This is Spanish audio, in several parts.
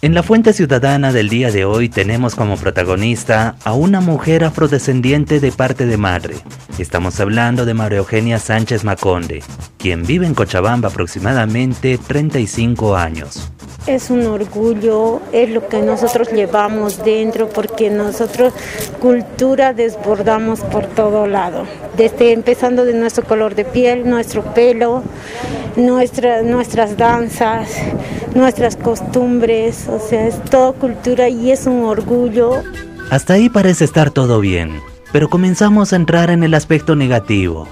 En la Fuente Ciudadana del día de hoy tenemos como protagonista a una mujer afrodescendiente de parte de madre. Estamos hablando de María Eugenia Sánchez Maconde, quien vive en Cochabamba aproximadamente 35 años. Es un orgullo, es lo que nosotros llevamos dentro porque nosotros cultura desbordamos por todo lado, desde empezando de nuestro color de piel, nuestro pelo, nuestra, nuestras danzas, nuestras costumbres, o sea, es toda cultura y es un orgullo. Hasta ahí parece estar todo bien, pero comenzamos a entrar en el aspecto negativo.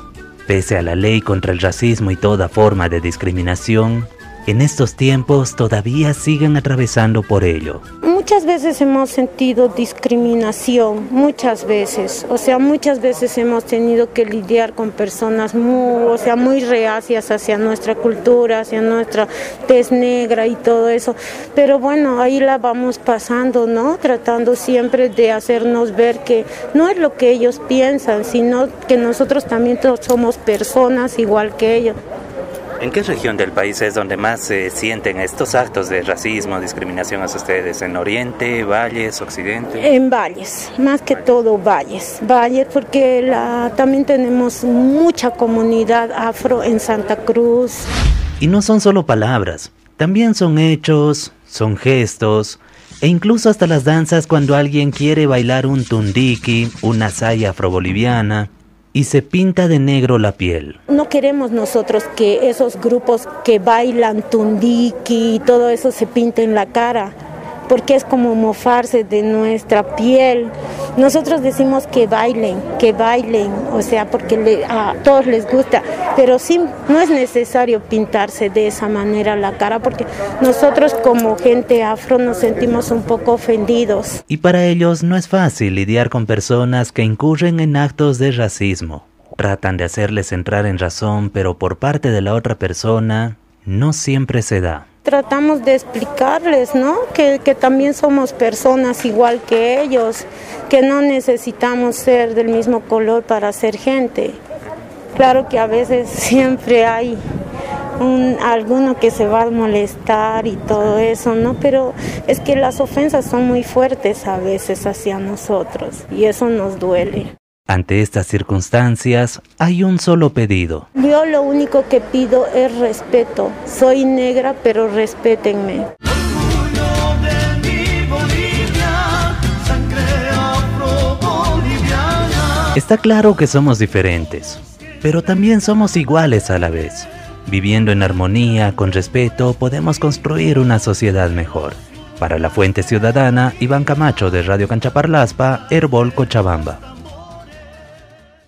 Pese a la ley contra el racismo y toda forma de discriminación, en estos tiempos todavía siguen atravesando por ello. Muchas veces hemos sentido discriminación, muchas veces, o sea, muchas veces hemos tenido que lidiar con personas muy, o sea, muy reacias hacia nuestra cultura, hacia nuestra tez negra y todo eso, pero bueno, ahí la vamos pasando, ¿no? Tratando siempre de hacernos ver que no es lo que ellos piensan, sino que nosotros también somos personas igual que ellos. ¿En qué región del país es donde más se sienten estos actos de racismo, discriminación hacia ustedes? ¿En Oriente, Valles, Occidente? En Valles, más que todo Valles. Valles porque la, también tenemos mucha comunidad afro en Santa Cruz. Y no son solo palabras, también son hechos, son gestos, e incluso hasta las danzas cuando alguien quiere bailar un tundiki, una saya afroboliviana, y se pinta de negro la piel. No queremos nosotros que esos grupos que bailan tundiki y todo eso se pinten la cara porque es como mofarse de nuestra piel. Nosotros decimos que bailen, que bailen, o sea, porque a todos les gusta, pero sí, no es necesario pintarse de esa manera la cara, porque nosotros como gente afro nos sentimos un poco ofendidos. Y para ellos no es fácil lidiar con personas que incurren en actos de racismo. Tratan de hacerles entrar en razón, pero por parte de la otra persona no siempre se da tratamos de explicarles, ¿no? Que, también somos personas igual que ellos, que no necesitamos ser del mismo color para ser gente. Claro que a veces siempre hay un, alguno que se va a molestar y todo eso, ¿no? Pero es que las ofensas son muy fuertes a veces hacia nosotros y eso nos duele. Ante estas circunstancias hay un solo pedido. Yo lo único que pido es respeto. Soy negra, pero respétenme. Está claro que somos diferentes, pero también somos iguales a la vez. Viviendo en armonía, con respeto, podemos construir una sociedad mejor. Para la Fuente Ciudadana, Iván Camacho de Radio Canchaparlaspa, Herbol Cochabamba.